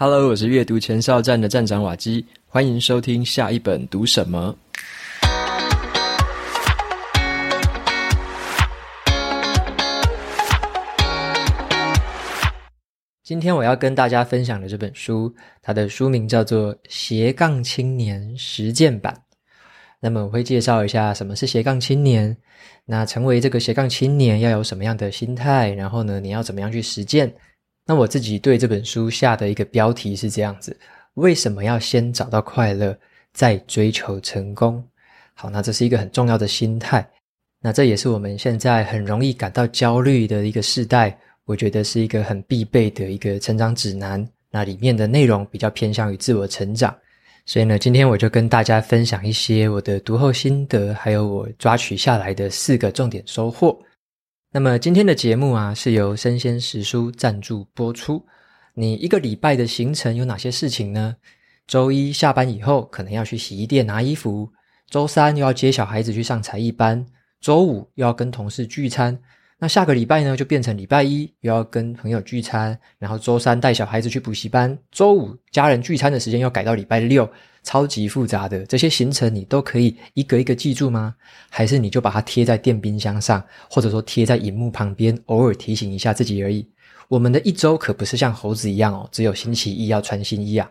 Hello，我是阅读前哨站的站长瓦基，欢迎收听下一本读什么。今天我要跟大家分享的这本书，它的书名叫做《斜杠青年实践版》。那么我会介绍一下什么是斜杠青年，那成为这个斜杠青年要有什么样的心态，然后呢，你要怎么样去实践？那我自己对这本书下的一个标题是这样子：为什么要先找到快乐，再追求成功？好，那这是一个很重要的心态。那这也是我们现在很容易感到焦虑的一个世代，我觉得是一个很必备的一个成长指南。那里面的内容比较偏向于自我成长，所以呢，今天我就跟大家分享一些我的读后心得，还有我抓取下来的四个重点收获。那么今天的节目啊，是由生鲜时书赞助播出。你一个礼拜的行程有哪些事情呢？周一下班以后，可能要去洗衣店拿衣服；周三又要接小孩子去上才艺班；周五又要跟同事聚餐。那下个礼拜呢，就变成礼拜一又要跟朋友聚餐，然后周三带小孩子去补习班；周五家人聚餐的时间要改到礼拜六。超级复杂的这些行程，你都可以一个一个记住吗？还是你就把它贴在电冰箱上，或者说贴在荧幕旁边，偶尔提醒一下自己而已？我们的一周可不是像猴子一样哦，只有星期一要穿新衣啊。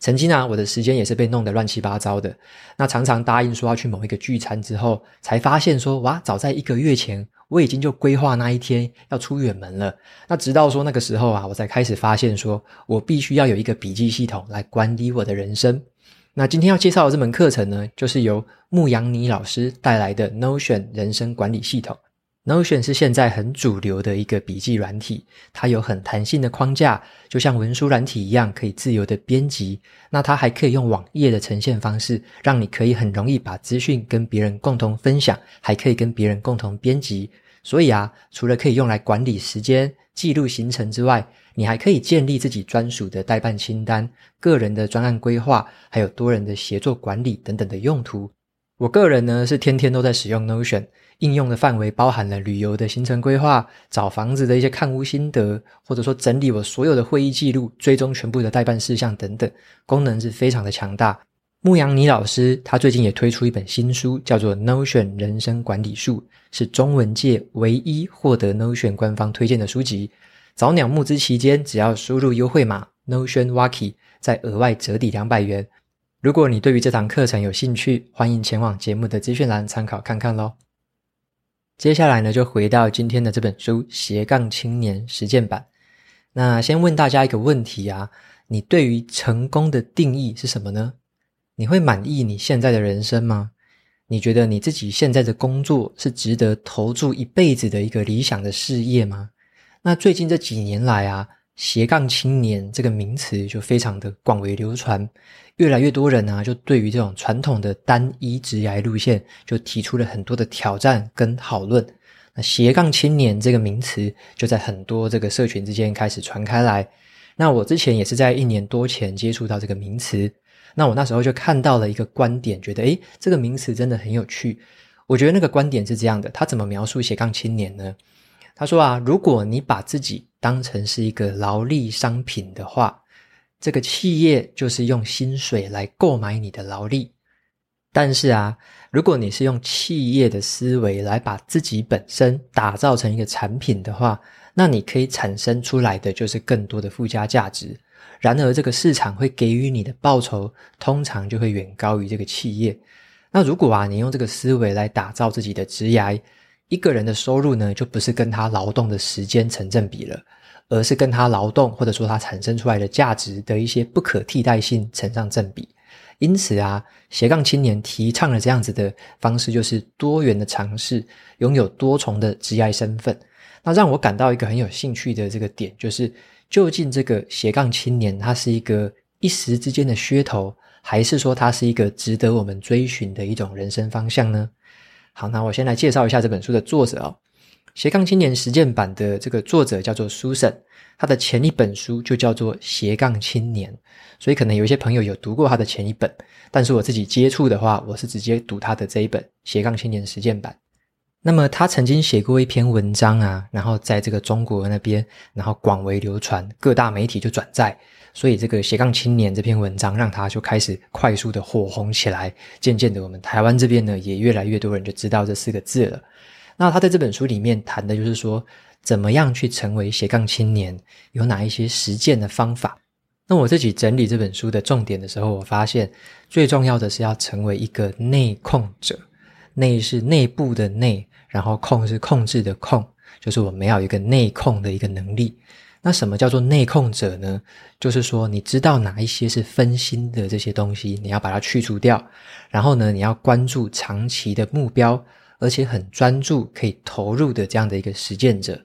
曾经啊，我的时间也是被弄得乱七八糟的。那常常答应说要去某一个聚餐之后，才发现说哇，早在一个月前我已经就规划那一天要出远门了。那直到说那个时候啊，我才开始发现说我必须要有一个笔记系统来管理我的人生。那今天要介绍的这门课程呢，就是由牧羊妮老师带来的 Notion 人生管理系统。Notion 是现在很主流的一个笔记软体，它有很弹性的框架，就像文书软体一样，可以自由的编辑。那它还可以用网页的呈现方式，让你可以很容易把资讯跟别人共同分享，还可以跟别人共同编辑。所以啊，除了可以用来管理时间、记录行程之外，你还可以建立自己专属的待办清单、个人的专案规划，还有多人的协作管理等等的用途。我个人呢是天天都在使用 Notion，应用的范围包含了旅游的行程规划、找房子的一些看屋心得，或者说整理我所有的会议记录、追踪全部的待办事项等等，功能是非常的强大。牧羊尼老师他最近也推出一本新书，叫做《Notion 人生管理术》，是中文界唯一获得 Notion 官方推荐的书籍。早鸟募资期间，只要输入优惠码 Notion Waki，再额外折抵两百元。如果你对于这堂课程有兴趣，欢迎前往节目的资讯栏参考看看喽。接下来呢，就回到今天的这本书《斜杠青年实践版》。那先问大家一个问题啊，你对于成功的定义是什么呢？你会满意你现在的人生吗？你觉得你自己现在的工作是值得投注一辈子的一个理想的事业吗？那最近这几年来啊，斜杠青年这个名词就非常的广为流传，越来越多人啊，就对于这种传统的单一职业路线，就提出了很多的挑战跟讨论。那斜杠青年这个名词，就在很多这个社群之间开始传开来。那我之前也是在一年多前接触到这个名词，那我那时候就看到了一个观点，觉得诶，这个名词真的很有趣。我觉得那个观点是这样的，他怎么描述斜杠青年呢？他说啊，如果你把自己当成是一个劳力商品的话，这个企业就是用薪水来购买你的劳力。但是啊，如果你是用企业的思维来把自己本身打造成一个产品的话，那你可以产生出来的就是更多的附加价值。然而，这个市场会给予你的报酬，通常就会远高于这个企业。那如果啊，你用这个思维来打造自己的职涯，一个人的收入呢，就不是跟他劳动的时间成正比了，而是跟他劳动或者说他产生出来的价值的一些不可替代性成上正比。因此啊，斜杠青年提倡了这样子的方式，就是多元的尝试，拥有多重的职业身份。那让我感到一个很有兴趣的这个点，就是究竟这个斜杠青年，它是一个一时之间的噱头，还是说它是一个值得我们追寻的一种人生方向呢？好，那我先来介绍一下这本书的作者哦。斜杠青年实践版的这个作者叫做 Susan，他的前一本书就叫做斜杠青年，所以可能有一些朋友有读过他的前一本，但是我自己接触的话，我是直接读他的这一本斜杠青年实践版。那么他曾经写过一篇文章啊，然后在这个中国那边，然后广为流传，各大媒体就转载，所以这个斜杠青年这篇文章让他就开始快速的火红起来。渐渐的，我们台湾这边呢，也越来越多人就知道这四个字了。那他在这本书里面谈的就是说，怎么样去成为斜杠青年，有哪一些实践的方法。那我自己整理这本书的重点的时候，我发现最重要的是要成为一个内控者，内是内部的内。然后控是控制的控，就是我们要有一个内控的一个能力。那什么叫做内控者呢？就是说你知道哪一些是分心的这些东西，你要把它去除掉。然后呢，你要关注长期的目标，而且很专注，可以投入的这样的一个实践者。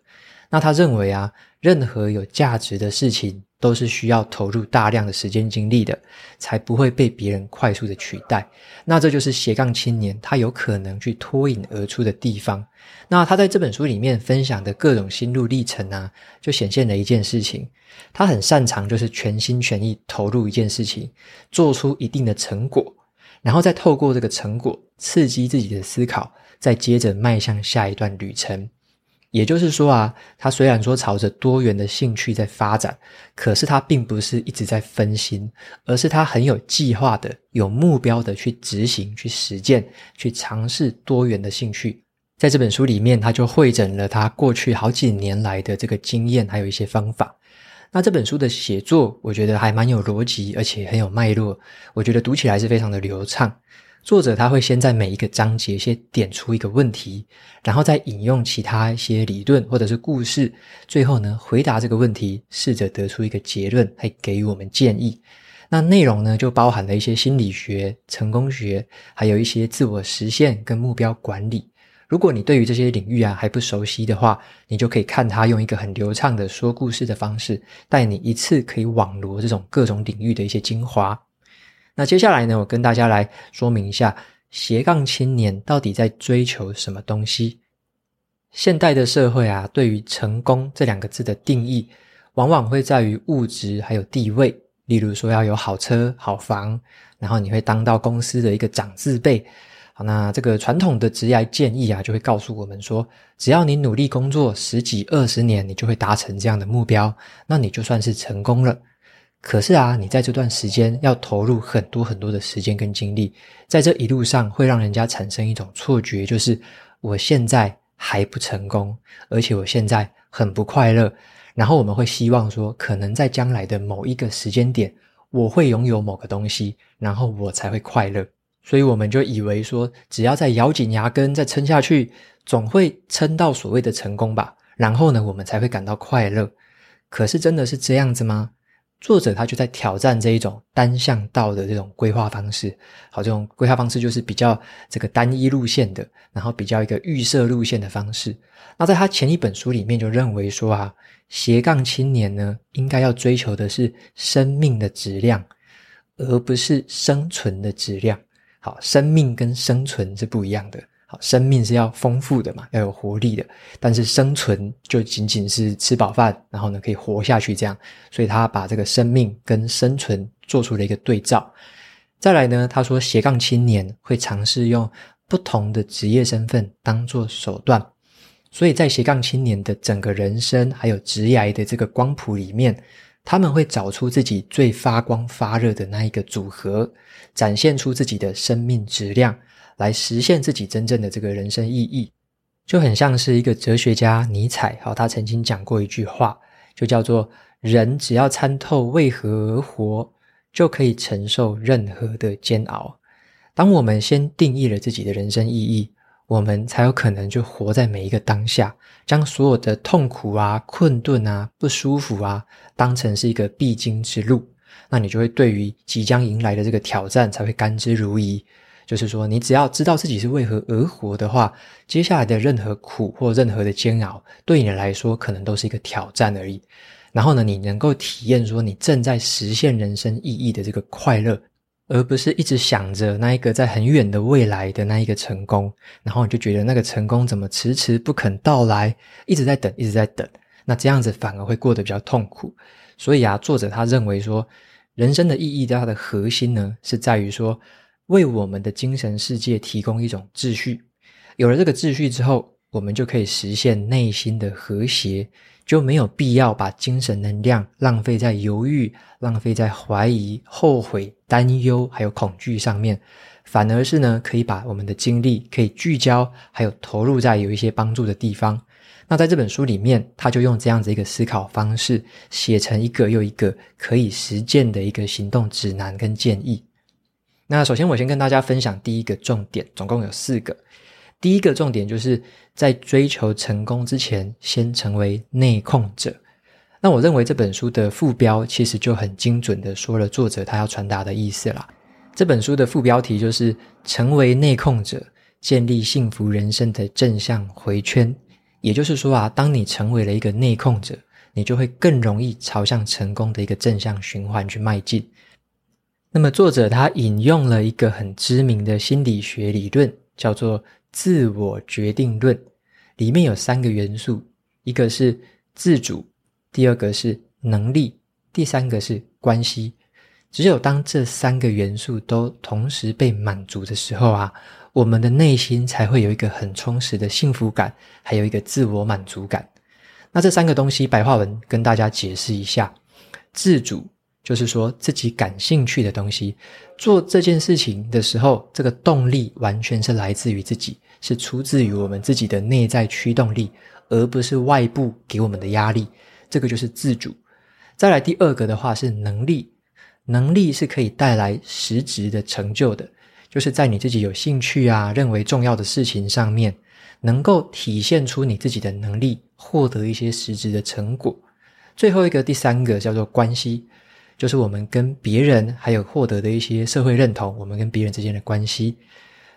那他认为啊，任何有价值的事情，都是需要投入大量的时间精力的，才不会被别人快速的取代。那这就是斜杠青年他有可能去脱颖而出的地方。那他在这本书里面分享的各种心路历程啊，就显现了一件事情：他很擅长就是全心全意投入一件事情，做出一定的成果，然后再透过这个成果刺激自己的思考，再接着迈向下一段旅程。也就是说啊，他虽然说朝着多元的兴趣在发展，可是他并不是一直在分心，而是他很有计划的、有目标的去执行、去实践、去尝试多元的兴趣。在这本书里面，他就汇整了他过去好几年来的这个经验，还有一些方法。那这本书的写作，我觉得还蛮有逻辑，而且很有脉络，我觉得读起来是非常的流畅。作者他会先在每一个章节先点出一个问题，然后再引用其他一些理论或者是故事，最后呢回答这个问题，试着得出一个结论，还给予我们建议。那内容呢就包含了一些心理学、成功学，还有一些自我实现跟目标管理。如果你对于这些领域啊还不熟悉的话，你就可以看他用一个很流畅的说故事的方式，带你一次可以网罗这种各种领域的一些精华。那接下来呢，我跟大家来说明一下斜杠青年到底在追求什么东西。现代的社会啊，对于成功这两个字的定义，往往会在于物质还有地位。例如说要有好车好房，然后你会当到公司的一个长字辈。好，那这个传统的职业建议啊，就会告诉我们说，只要你努力工作十几二十年，你就会达成这样的目标，那你就算是成功了。可是啊，你在这段时间要投入很多很多的时间跟精力，在这一路上会让人家产生一种错觉，就是我现在还不成功，而且我现在很不快乐。然后我们会希望说，可能在将来的某一个时间点，我会拥有某个东西，然后我才会快乐。所以我们就以为说，只要再咬紧牙根再撑下去，总会撑到所谓的成功吧。然后呢，我们才会感到快乐。可是真的是这样子吗？作者他就在挑战这一种单向道的这种规划方式，好，这种规划方式就是比较这个单一路线的，然后比较一个预设路线的方式。那在他前一本书里面就认为说啊，斜杠青年呢，应该要追求的是生命的质量，而不是生存的质量。好，生命跟生存是不一样的。生命是要丰富的嘛，要有活力的。但是生存就仅仅是吃饱饭，然后呢可以活下去这样。所以他把这个生命跟生存做出了一个对照。再来呢，他说斜杠青年会尝试用不同的职业身份当做手段。所以在斜杠青年的整个人生还有职涯的这个光谱里面，他们会找出自己最发光发热的那一个组合，展现出自己的生命质量。来实现自己真正的这个人生意义，就很像是一个哲学家尼采，好，他曾经讲过一句话，就叫做“人只要参透为何而活，就可以承受任何的煎熬”。当我们先定义了自己的人生意义，我们才有可能就活在每一个当下，将所有的痛苦啊、困顿啊、不舒服啊，当成是一个必经之路，那你就会对于即将迎来的这个挑战才会甘之如饴。就是说，你只要知道自己是为何而活的话，接下来的任何苦或任何的煎熬，对你来说可能都是一个挑战而已。然后呢，你能够体验说你正在实现人生意义的这个快乐，而不是一直想着那一个在很远的未来的那一个成功，然后你就觉得那个成功怎么迟迟不肯到来，一直在等，一直在等。那这样子反而会过得比较痛苦。所以啊，作者他认为说，人生的意义它的核心呢，是在于说。为我们的精神世界提供一种秩序，有了这个秩序之后，我们就可以实现内心的和谐，就没有必要把精神能量浪费在犹豫、浪费在怀疑、后悔、担忧还有恐惧上面，反而是呢，可以把我们的精力可以聚焦，还有投入在有一些帮助的地方。那在这本书里面，他就用这样子一个思考方式，写成一个又一个可以实践的一个行动指南跟建议。那首先，我先跟大家分享第一个重点，总共有四个。第一个重点就是在追求成功之前，先成为内控者。那我认为这本书的副标其实就很精准的说了作者他要传达的意思啦。这本书的副标题就是“成为内控者，建立幸福人生的正向回圈”。也就是说啊，当你成为了一个内控者，你就会更容易朝向成功的一个正向循环去迈进。那么作者他引用了一个很知名的心理学理论，叫做自我决定论，里面有三个元素，一个是自主，第二个是能力，第三个是关系。只有当这三个元素都同时被满足的时候啊，我们的内心才会有一个很充实的幸福感，还有一个自我满足感。那这三个东西，白话文跟大家解释一下，自主。就是说自己感兴趣的东西，做这件事情的时候，这个动力完全是来自于自己，是出自于我们自己的内在驱动力，而不是外部给我们的压力。这个就是自主。再来第二个的话是能力，能力是可以带来实质的成就的，就是在你自己有兴趣啊、认为重要的事情上面，能够体现出你自己的能力，获得一些实质的成果。最后一个第三个叫做关系。就是我们跟别人还有获得的一些社会认同，我们跟别人之间的关系。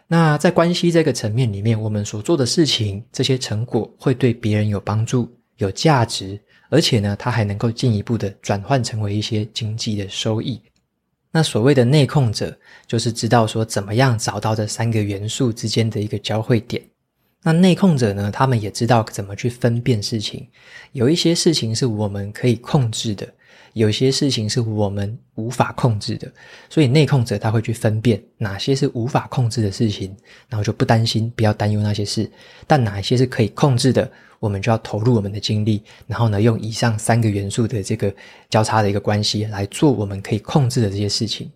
那在关系这个层面里面，我们所做的事情，这些成果会对别人有帮助、有价值，而且呢，它还能够进一步的转换成为一些经济的收益。那所谓的内控者，就是知道说怎么样找到这三个元素之间的一个交汇点。那内控者呢，他们也知道怎么去分辨事情，有一些事情是我们可以控制的。有些事情是我们无法控制的，所以内控者他会去分辨哪些是无法控制的事情，然后就不担心，不要担忧那些事。但哪一些是可以控制的，我们就要投入我们的精力，然后呢，用以上三个元素的这个交叉的一个关系来做我们可以控制的这些事情。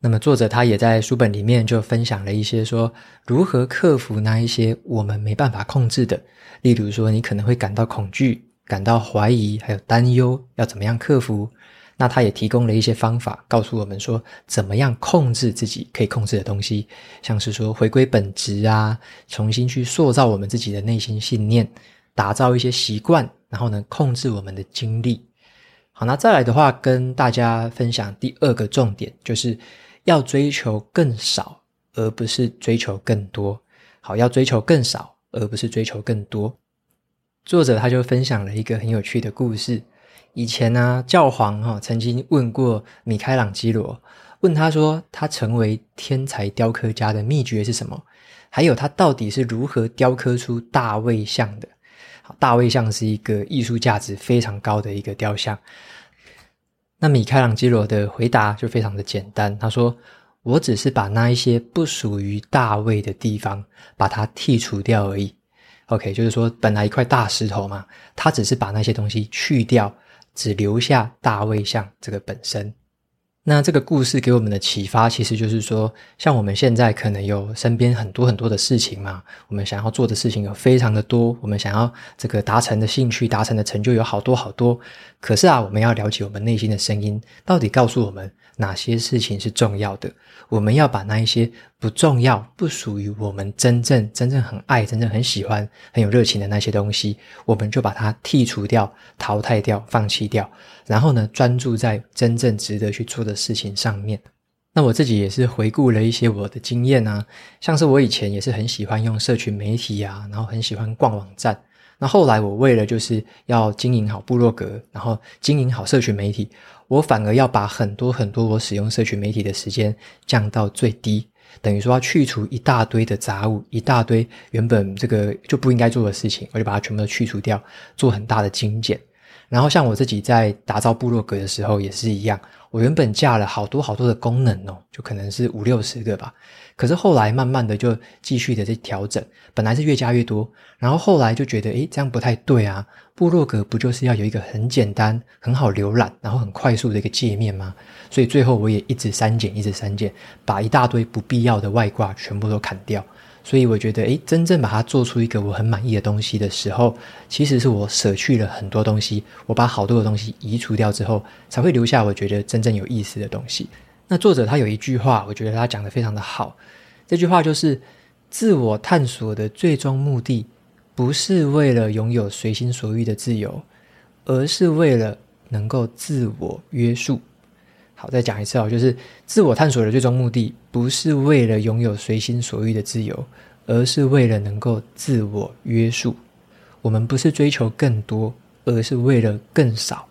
那么作者他也在书本里面就分享了一些说如何克服那一些我们没办法控制的，例如说你可能会感到恐惧。感到怀疑，还有担忧，要怎么样克服？那他也提供了一些方法，告诉我们说怎么样控制自己可以控制的东西，像是说回归本质啊，重新去塑造我们自己的内心信念，打造一些习惯，然后呢，控制我们的精力。好，那再来的话，跟大家分享第二个重点，就是要追求更少，而不是追求更多。好，要追求更少，而不是追求更多。作者他就分享了一个很有趣的故事。以前呢、教皇哈、哦、曾经问过米开朗基罗，问他说他成为天才雕刻家的秘诀是什么？还有他到底是如何雕刻出大卫像的？好，大卫像是一个艺术价值非常高的一个雕像。那米开朗基罗的回答就非常的简单，他说：“我只是把那一些不属于大卫的地方，把它剔除掉而已。” OK，就是说，本来一块大石头嘛，他只是把那些东西去掉，只留下大卫像这个本身。那这个故事给我们的启发，其实就是说，像我们现在可能有身边很多很多的事情嘛，我们想要做的事情有非常的多，我们想要这个达成的兴趣、达成的成就有好多好多。可是啊，我们要了解我们内心的声音，到底告诉我们哪些事情是重要的？我们要把那一些不重要、不属于我们真正、真正很爱、真正很喜欢、很有热情的那些东西，我们就把它剔除掉、淘汰掉、放弃掉，然后呢，专注在真正值得去做的事情上面。那我自己也是回顾了一些我的经验啊，像是我以前也是很喜欢用社群媒体啊，然后很喜欢逛网站。那后来我为了就是要经营好部落格，然后经营好社群媒体。我反而要把很多很多我使用社群媒体的时间降到最低，等于说要去除一大堆的杂物，一大堆原本这个就不应该做的事情，我就把它全部都去除掉，做很大的精简。然后像我自己在打造部落格的时候也是一样，我原本架了好多好多的功能哦，就可能是五六十个吧。可是后来慢慢的就继续的在调整，本来是越加越多，然后后来就觉得，诶，这样不太对啊。部落格不就是要有一个很简单、很好浏览，然后很快速的一个界面吗？所以最后我也一直删减，一直删减，把一大堆不必要的外挂全部都砍掉。所以我觉得，诶，真正把它做出一个我很满意的东西的时候，其实是我舍去了很多东西，我把好多的东西移除掉之后，才会留下我觉得真正有意思的东西。那作者他有一句话，我觉得他讲的非常的好。这句话就是：自我探索的最终目的，不是为了拥有随心所欲的自由，而是为了能够自我约束。好，再讲一次哦，就是自我探索的最终目的，不是为了拥有随心所欲的自由，而是为了能够自我约束。我们不是追求更多，而是为了更少。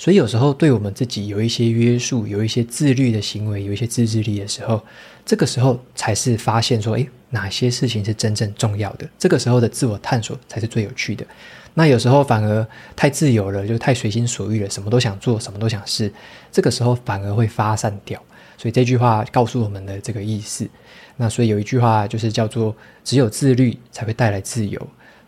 所以有时候对我们自己有一些约束，有一些自律的行为，有一些自制力的时候，这个时候才是发现说，诶，哪些事情是真正重要的。这个时候的自我探索才是最有趣的。那有时候反而太自由了，就太随心所欲了，什么都想做，什么都想试。这个时候反而会发散掉。所以这句话告诉我们的这个意思。那所以有一句话就是叫做“只有自律才会带来自由”。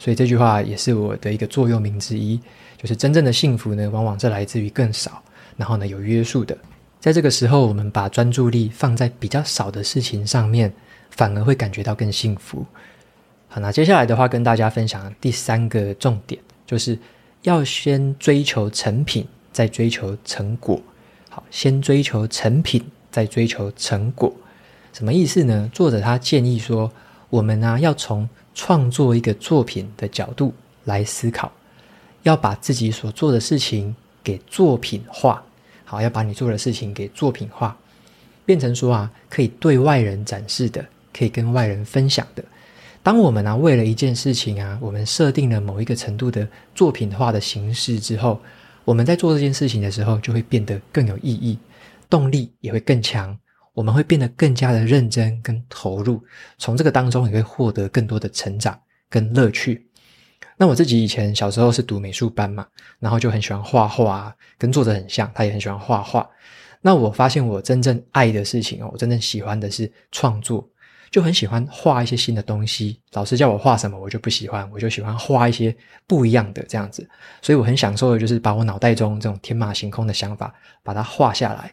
所以这句话也是我的一个座右铭之一，就是真正的幸福呢，往往是来自于更少，然后呢有约束的。在这个时候，我们把专注力放在比较少的事情上面，反而会感觉到更幸福。好，那接下来的话，跟大家分享第三个重点，就是要先追求成品，再追求成果。好，先追求成品，再追求成果，什么意思呢？作者他建议说，我们呢、要从创作一个作品的角度来思考，要把自己所做的事情给作品化。好，要把你做的事情给作品化，变成说啊，可以对外人展示的，可以跟外人分享的。当我们呢、为了一件事情啊，我们设定了某一个程度的作品化的形式之后，我们在做这件事情的时候，就会变得更有意义，动力也会更强，我们会变得更加的认真跟投入，从这个当中也会获得更多的成长跟乐趣。那我自己以前小时候是读美术班嘛，然后就很喜欢画画，跟作者很像，他也很喜欢画画。那我发现我真正爱的事情哦，我真正喜欢的是创作。就很喜欢画一些新的东西，老师叫我画什么，我就不喜欢，我就喜欢画一些不一样的这样子。所以我很享受的就是把我脑袋中这种天马行空的想法，把它画下来。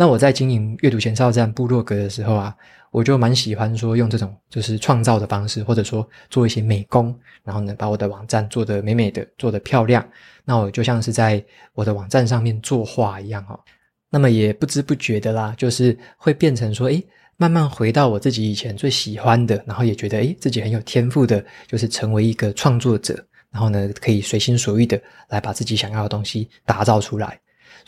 那我在经营阅读前哨站部落格的时候啊，我就蛮喜欢说用这种就是创造的方式，或者说做一些美工，然后呢把我的网站做得美美的，做得漂亮。那我就像是在我的网站上面作画一样哦。那么也不知不觉的啦，就是会变成说，诶慢慢回到我自己以前最喜欢的，然后也觉得诶自己很有天赋的，就是成为一个创作者，然后呢可以随心所欲的来把自己想要的东西打造出来。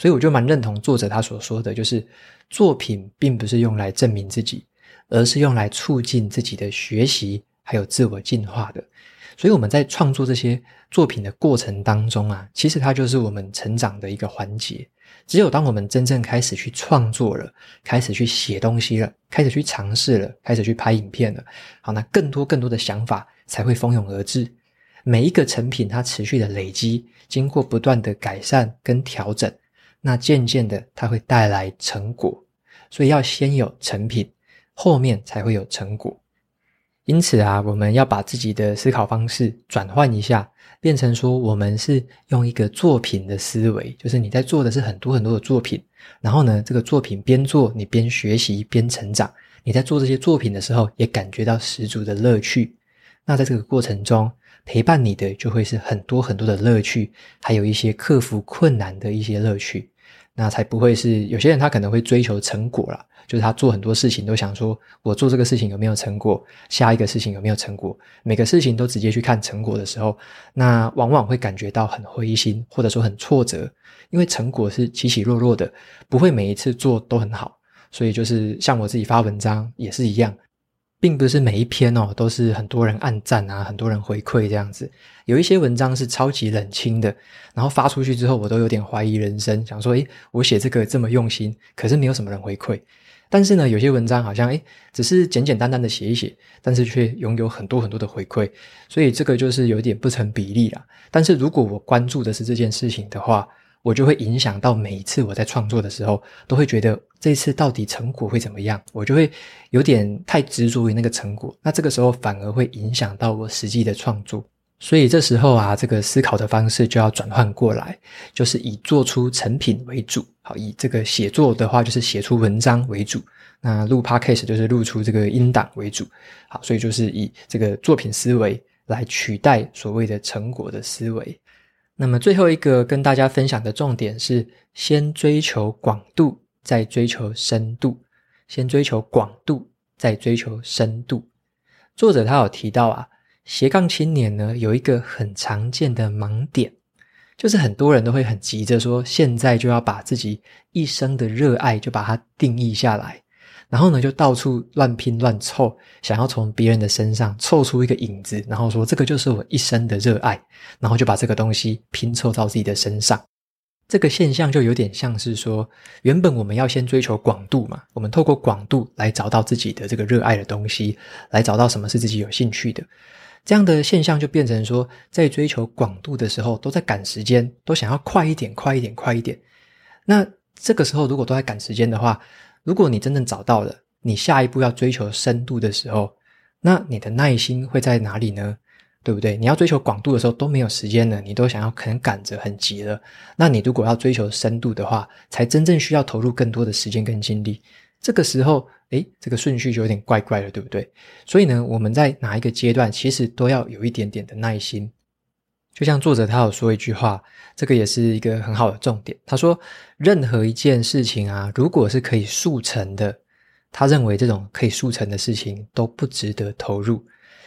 所以我就蛮认同作者他所说的，就是作品并不是用来证明自己，而是用来促进自己的学习还有自我进化的。所以我们在创作这些作品的过程当中啊，其实它就是我们成长的一个环节。只有当我们真正开始去创作了，开始去写东西了，开始去尝试了，开始去拍影片了，好，那更多更多的想法才会蜂拥而至。每一个成品，它持续的累积，经过不断的改善跟调整，那渐渐的，它会带来成果。所以要先有成品，后面才会有成果。因此啊，我们要把自己的思考方式转换一下。变成说，我们是用一个作品的思维，就是你在做的是很多很多的作品，然后呢，这个作品边做你边学习边成长，你在做这些作品的时候也感觉到十足的乐趣。那在这个过程中，陪伴你的就会是很多很多的乐趣，还有一些克服困难的一些乐趣，那才不会是有些人他可能会追求成果啦。就是他做很多事情都想说，我做这个事情有没有成果？下一个事情有没有成果？每个事情都直接去看成果的时候，那往往会感觉到很灰心，或者说很挫折，因为成果是起起落落的，不会每一次做都很好。所以就是像我自己发文章也是一样，并不是每一篇哦都是很多人按赞啊，很多人回馈这样子。有一些文章是超级冷清的，然后发出去之后，我都有点怀疑人生，想说，诶，我写这个这么用心，可是没有什么人回馈。但是呢，有些文章好像诶，只是简简单单的写一写，但是却拥有很多很多的回馈，所以这个就是有点不成比例啦。但是如果我关注的是这件事情的话，我就会影响到每一次我在创作的时候，都会觉得这次到底成果会怎么样，我就会有点太执着于那个成果，那这个时候反而会影响到我实际的创作。所以这时候啊，这个思考的方式就要转换过来，就是以做出成品为主。好，以这个写作的话，就是写出文章为主；那录 Podcast 就是录出这个音档为主。好，所以就是以这个作品思维来取代所谓的成果的思维。那么最后一个跟大家分享的重点是：先追求广度，再追求深度；先追求广度，再追求深度。作者他有提到啊。斜杠青年呢，有一个很常见的盲点，就是很多人都会很急着说，现在就要把自己一生的热爱就把它定义下来，然后呢，就到处乱拼乱凑，想要从别人的身上凑出一个影子，然后说这个就是我一生的热爱，然后就把这个东西拼凑到自己的身上。这个现象就有点像是说，原本我们要先追求广度嘛，我们透过广度来找到自己的这个热爱的东西，来找到什么是自己有兴趣的。这样的现象就变成说，在追求广度的时候，都在赶时间，都想要快一点、快一点、快一点。那这个时候，如果都在赶时间的话，如果你真正找到了你下一步要追求深度的时候，那你的耐心会在哪里呢？对不对？你要追求广度的时候都没有时间了，你都想要可能赶着很急了。那你如果要追求深度的话，才真正需要投入更多的时间跟精力。这个时候，诶，这个顺序就有点怪怪的，对不对？所以呢，我们在哪一个阶段，其实都要有一点点的耐心。就像作者他有说一句话，这个也是一个很好的重点。他说，任何一件事情啊，如果是可以速成的，他认为这种可以速成的事情都不值得投入。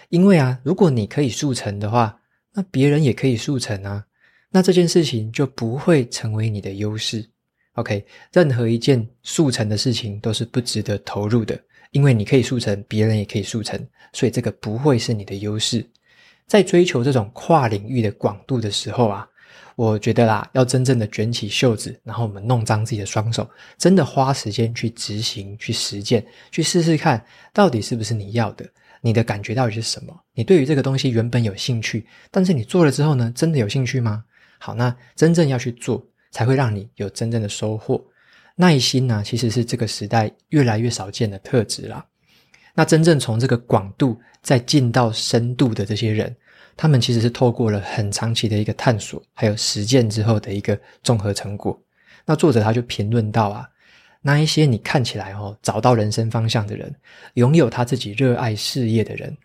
因为啊，如果你可以速成的话，那别人也可以速成啊，那这件事情就不会成为你的优势。OK，任何一件速成的事情都是不值得投入的，因为你可以速成，别人也可以速成，所以这个不会是你的优势。在追求这种跨领域的广度的时候啊，我觉得啦，要真正的卷起袖子，然后我们弄脏自己的双手，真的花时间去执行、去实践、去试试看，到底是不是你要的，你的感觉到底是什么？你对于这个东西原本有兴趣，但是你做了之后呢，真的有兴趣吗？好，那真正要去做。才会让你有真正的收获。耐心呢，其实是这个时代越来越少见的特质啦。那真正从这个广度再进到深度的这些人，他们其实是透过了很长期的一个探索，还有实践之后的一个综合成果。那作者他就评论到啊，那一些你看起来哦，找到人生方向的人，拥有他自己热爱事业的人，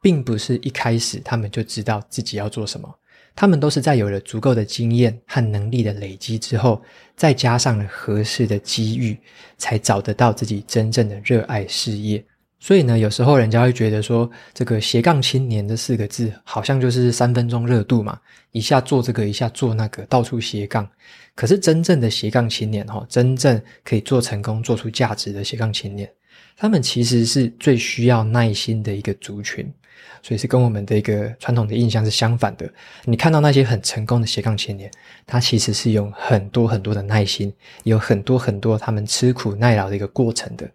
并不是一开始他们就知道自己要做什么。他们都是在有了足够的经验和能力的累积之后，再加上了合适的机遇，才找得到自己真正的热爱事业。所以呢，有时候人家会觉得说，这个“斜杠青年”这四个字，好像就是三分钟热度嘛，一下做这个，一下做那个，到处斜杠。可是真正的斜杠青年，哈，真正可以做成功、做出价值的斜杠青年，他们其实是最需要耐心的一个族群。所以是跟我们的一个传统的印象是相反的。你看到那些很成功的斜杠青年，他其实是用很多很多的耐心，有很多很多他们吃苦耐劳的一个过程的。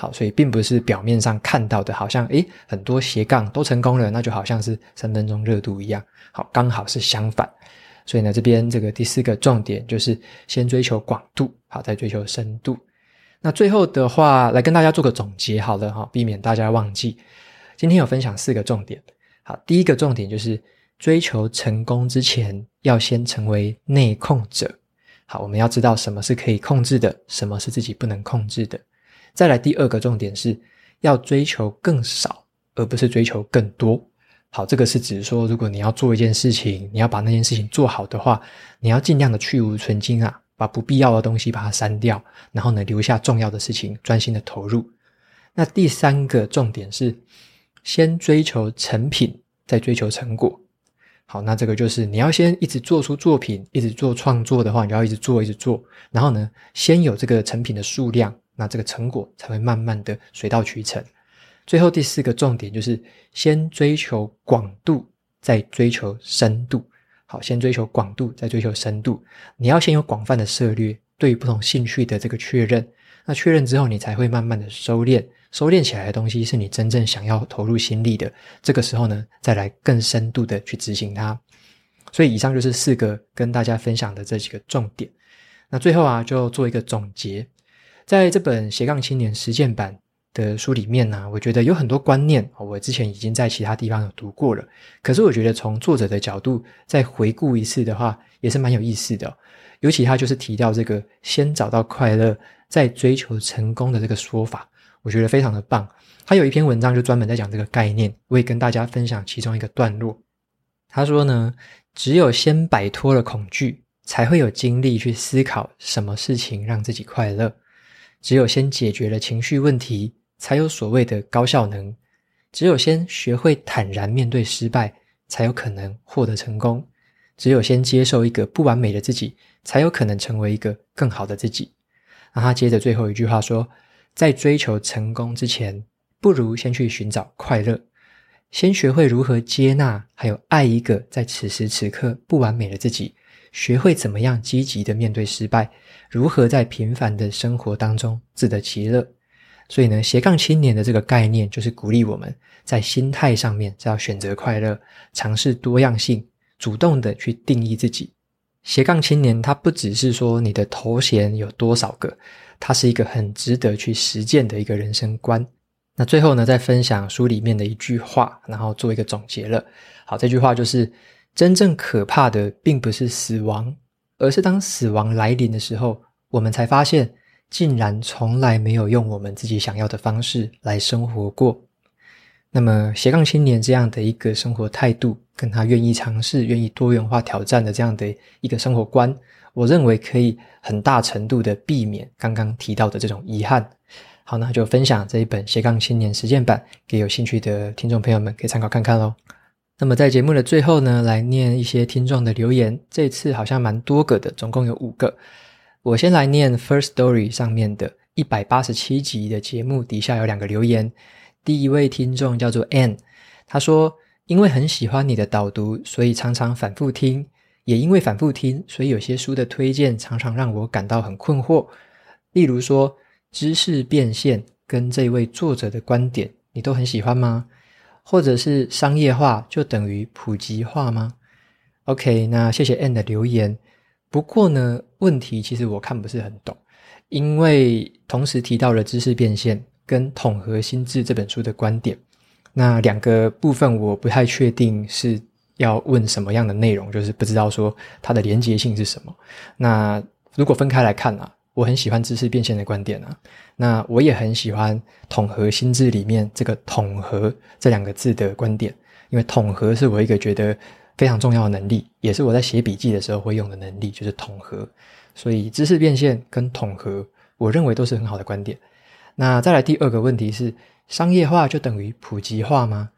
好，所以并不是表面上看到的，好像诶，很多斜杠都成功了，那就好像是三分钟热度一样。好，刚好是相反。所以呢，这边这个第四个重点就是先追求广度，好，再追求深度。那最后的话，来跟大家做个总结好了哈，避免大家忘记。今天有分享四个重点，好，第一个重点就是追求成功之前，要先成为内控者。好，我们要知道什么是可以控制的，什么是自己不能控制的。再来第二个重点是要追求更少，而不是追求更多。好，这个是指说，如果你要做一件事情，你要把那件事情做好的话，你要尽量的去芜存菁啊，把不必要的东西把它删掉，然后呢，留下重要的事情，专心的投入。那第三个重点是。先追求成品，再追求成果。好，那这个就是你要先一直做出作品，一直做创作的话，你要一直做，一直做。然后呢，先有这个成品的数量，那这个成果才会慢慢的水到渠成。最后第四个重点就是先追求广度，再追求深度。好，先追求广度，再追求深度。你要先有广泛的涉猎，对于不同兴趣的这个确认。那确认之后，你才会慢慢的收敛，收敛起来的东西是你真正想要投入心力的。这个时候呢，再来更深度的去执行它。所以以上就是四个跟大家分享的这几个重点。那最后啊，就做一个总结，在这本斜杠青年实践版的书里面呢、我觉得有很多观念，我之前已经在其他地方有读过了。可是我觉得从作者的角度再回顾一次的话，也是蛮有意思的。尤其他就是提到这个先找到快乐，再追求成功的这个说法，我觉得非常的棒。他有一篇文章就专门在讲这个概念，我也跟大家分享其中一个段落。他说呢，只有先摆脱了恐惧，才会有精力去思考什么事情让自己快乐。只有先解决了情绪问题，才有所谓的高效能。只有先学会坦然面对失败，才有可能获得成功。只有先接受一个不完美的自己，才有可能成为一个更好的自己。那他接着最后一句话说，在追求成功之前，不如先去寻找快乐，先学会如何接纳，还有爱一个在此时此刻不完美的自己，学会怎么样积极的面对失败，如何在平凡的生活当中自得其乐。所以呢，斜杠青年的这个概念就是鼓励我们在心态上面要选择快乐，尝试多样性。主动的去定义自己，斜杠青年，他不只是说你的头衔有多少个，他是一个很值得去实践的一个人生观。那最后呢，再分享书里面的一句话，然后做一个总结了。好，这句话就是：真正可怕的并不是死亡，而是当死亡来临的时候，我们才发现，竟然从来没有用我们自己想要的方式来生活过。那么斜杠青年这样的一个生活态度，跟他愿意尝试、愿意多元化挑战的这样的一个生活观，我认为可以很大程度的避免刚刚提到的这种遗憾。好，那就分享这一本斜杠青年实践版给有兴趣的听众朋友们可以参考看看喽。那么在节目的最后呢，来念一些听众的留言，这次好像蛮多个的，总共有五个。我先来念 first story 上面的一百八十七集的节目底下有两个留言。第一位听众叫做 Ann，他说：“因为很喜欢你的导读，所以常常反复听。也因为反复听，所以有些书的推荐常常让我感到很困惑。例如说，知识变现跟这位作者的观点，你都很喜欢吗？或者是商业化就等于普及化吗？”OK，那谢谢 N 的留言。不过呢，问题其实我看不是很懂，因为同时提到了知识变现。跟统合心智这本书的观点，那两个部分我不太确定是要问什么样的内容，就是不知道说它的连结性是什么。那如果分开来看啊，我很喜欢知识变现的观点啊，那我也很喜欢统合心智里面这个“统合”这两个字的观点，因为统合是我一个觉得非常重要的能力，也是我在写笔记的时候会用的能力，就是统合。所以知识变现跟统合，我认为都是很好的观点。那再来第二个问题是，商业化就等于普及化吗？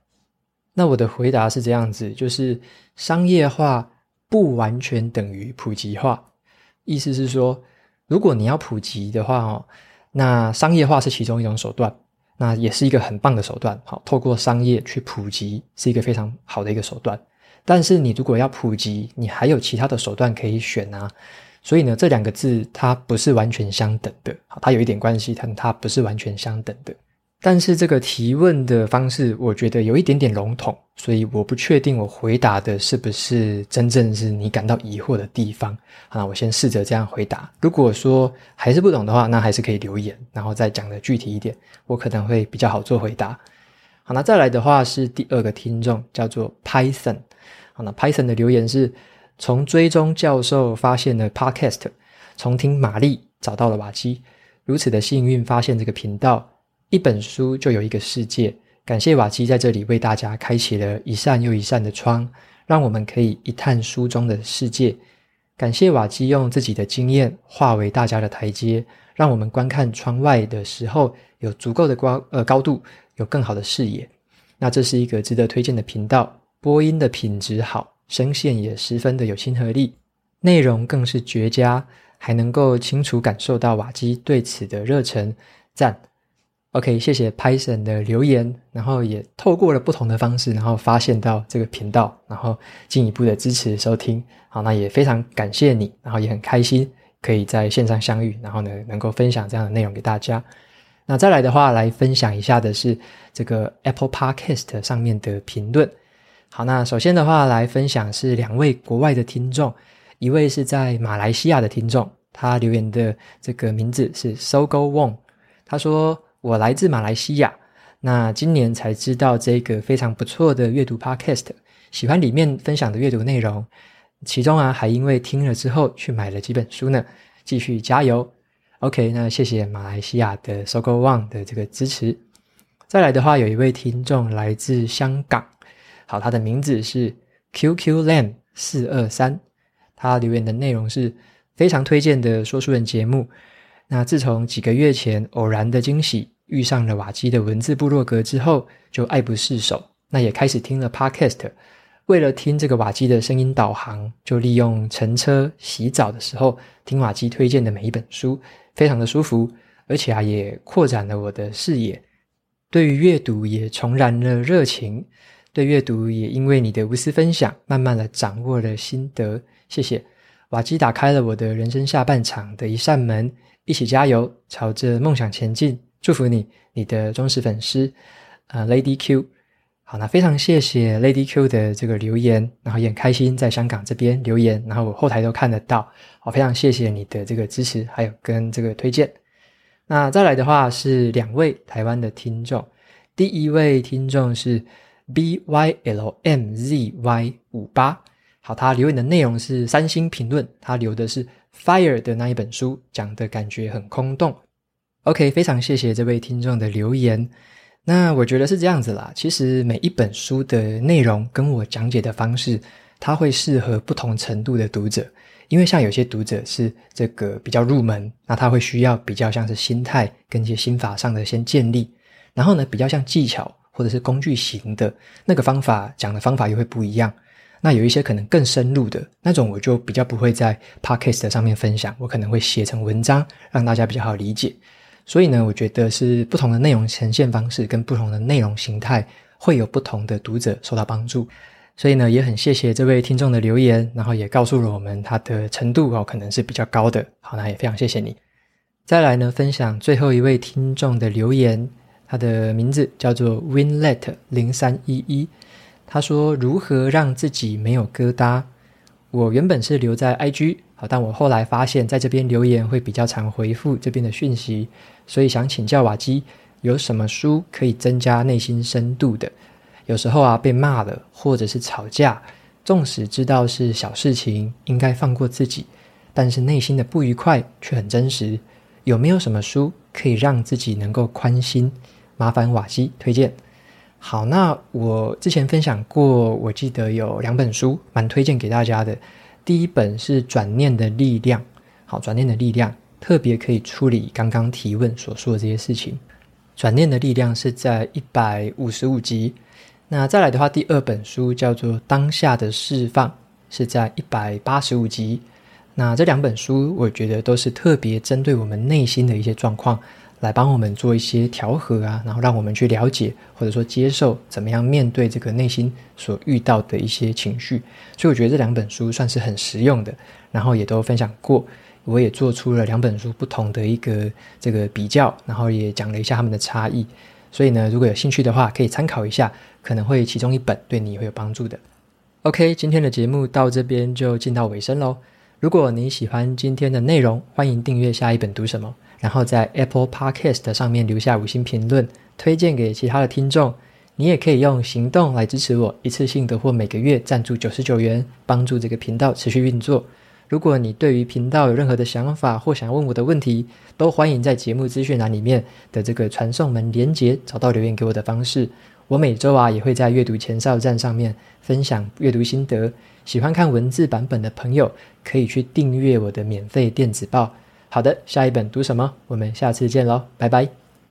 那我的回答是这样子，就是商业化不完全等于普及化。意思是说，如果你要普及的话哦，那商业化是其中一种手段，那也是一个很棒的手段。好，透过商业去普及是一个非常好的一个手段。但是你如果要普及，你还有其他的手段可以选啊。所以呢，这两个字它不是完全相等的，好，它有一点关系，但它不是完全相等的。但是这个提问的方式，我觉得有一点点笼统，所以我不确定我回答的是不是真正是你感到疑惑的地方。好，我先试着这样回答。如果说还是不懂的话，那还是可以留言，然后再讲的具体一点，我可能会比较好做回答。好，那再来的话是第二个听众，叫做 Python。好，那 Python 的留言是。从追踪教授发现了 Podcast，从听玛丽找到了瓦基，如此的幸运发现这个频道，一本书就有一个世界。感谢瓦基在这里为大家开启了一扇又一扇的窗，让我们可以一探书中的世界。感谢瓦基用自己的经验化为大家的台阶，让我们观看窗外的时候有足够的高呃高度，有更好的视野。那这是一个值得推荐的频道，播音的品质好。声线也十分的有亲和力，内容更是绝佳，还能够清楚感受到瓦基对此的热忱，赞。OK，谢谢 Python 的留言，然后也透过了不同的方式，然后发现到这个频道，然后进一步的支持收听。好，那也非常感谢你，然后也很开心可以在线上相遇，然后呢，能够分享这样的内容给大家。那再来的话，来分享一下的是这个 Apple Podcast 上面的评论。好，那首先的话来分享是两位国外的听众，一位是在马来西亚的听众，他留言的这个名字是 Sogo Wong，他说：“我来自马来西亚，那今年才知道这个非常不错的阅读 Podcast，喜欢里面分享的阅读内容。”其中啊，还因为听了之后去买了几本书呢，继续加油。OK，那谢谢马来西亚的 Sogo One 的这个支持。再来的话，有一位听众来自香港，好，他的名字是 QQ Lam 四二三，他留言的内容是非常推荐的说书人节目。那自从几个月前偶然的惊喜遇上了瓦基的文字部落格之后，就爱不释手，那也开始听了 Podcast。为了听这个瓦基的声音导航，就利用乘车、洗澡的时候听瓦基推荐的每一本书，非常的舒服，而且啊也扩展了我的视野，对于阅读也重燃了热情，对阅读也因为你的无私分享，慢慢的掌握了心得。谢谢瓦基打开了我的人生下半场的一扇门，一起加油，朝着梦想前进。祝福你，你的忠实粉丝，呃，Lady Q。好，那非常谢谢 Lady Q 的这个留言，然后也很开心在香港这边留言，然后我后台都看得到。好，非常谢谢你的这个支持，还有跟这个推荐。那再来的话是两位台湾的听众，第一位听众是 B Y L M Z Y 五八，好，他留言的内容是三星评论，他留的是 Fire 的那一本书，讲的感觉很空洞。OK，非常谢谢这位听众的留言。那我觉得是这样子啦。其实每一本书的内容跟我讲解的方式，它会适合不同程度的读者。因为像有些读者是这个比较入门，那他会需要比较像是心态跟一些心法上的先建立。然后呢，比较像技巧或者是工具型的那个方法讲的方法又会不一样。那有一些可能更深入的那种，我就比较不会在 Podcast 上面分享，我可能会写成文章，让大家比较好理解。所以呢，我觉得是不同的内容呈现方式跟不同的内容形态，会有不同的读者受到帮助。所以呢，也很谢谢这位听众的留言，然后也告诉了我们他的程度哦，可能是比较高的。好，那也非常谢谢你。再来呢，分享最后一位听众的留言，他的名字叫做 Winlet 零三一一，他说：“如何让自己没有疙瘩？”我原本是留在 IG 好。但我后来发现，在这边留言会比较常回复这边的讯息，所以想请教瓦基，有什么书可以增加内心深度的？有时候啊，被骂了，或者是吵架，纵使知道是小事情，应该放过自己，但是内心的不愉快却很真实。有没有什么书可以让自己能够宽心？麻烦瓦基推荐。好，那我之前分享过，我记得有两本书蛮推荐给大家的。第一本是转念的力量，好，转念的力量特别可以处理刚刚提问所说的这些事情。转念的力量是在一百五十五集。那再来的话，第二本书叫做当下的释放，是在一百八十五集。那这两本书，我觉得都是特别针对我们内心的一些状况。来帮我们做一些调和啊，然后让我们去了解或者说接受怎么样面对这个内心所遇到的一些情绪。所以我觉得这两本书算是很实用的，然后也都分享过，我也做出了两本书不同的一个这个比较，然后也讲了一下他们的差异。所以呢，如果有兴趣的话，可以参考一下，可能会其中一本对你会有帮助的。OK，今天的节目到这边就进到尾声喽。如果你喜欢今天的内容，欢迎订阅下一本读什么。然后在 Apple Podcast 上面留下五星评论，推荐给其他的听众。你也可以用行动来支持我，一次性的或每个月赞助九十九元，帮助这个频道持续运作。如果你对于频道有任何的想法或想问我的问题，都欢迎在节目资讯栏里面的这个传送门连接找到留言给我的方式。我每周啊也会在阅读前哨站上面分享阅读心得。喜欢看文字版本的朋友，可以去订阅我的免费电子报。好的，下一本读什么？我们下次见喽，拜拜。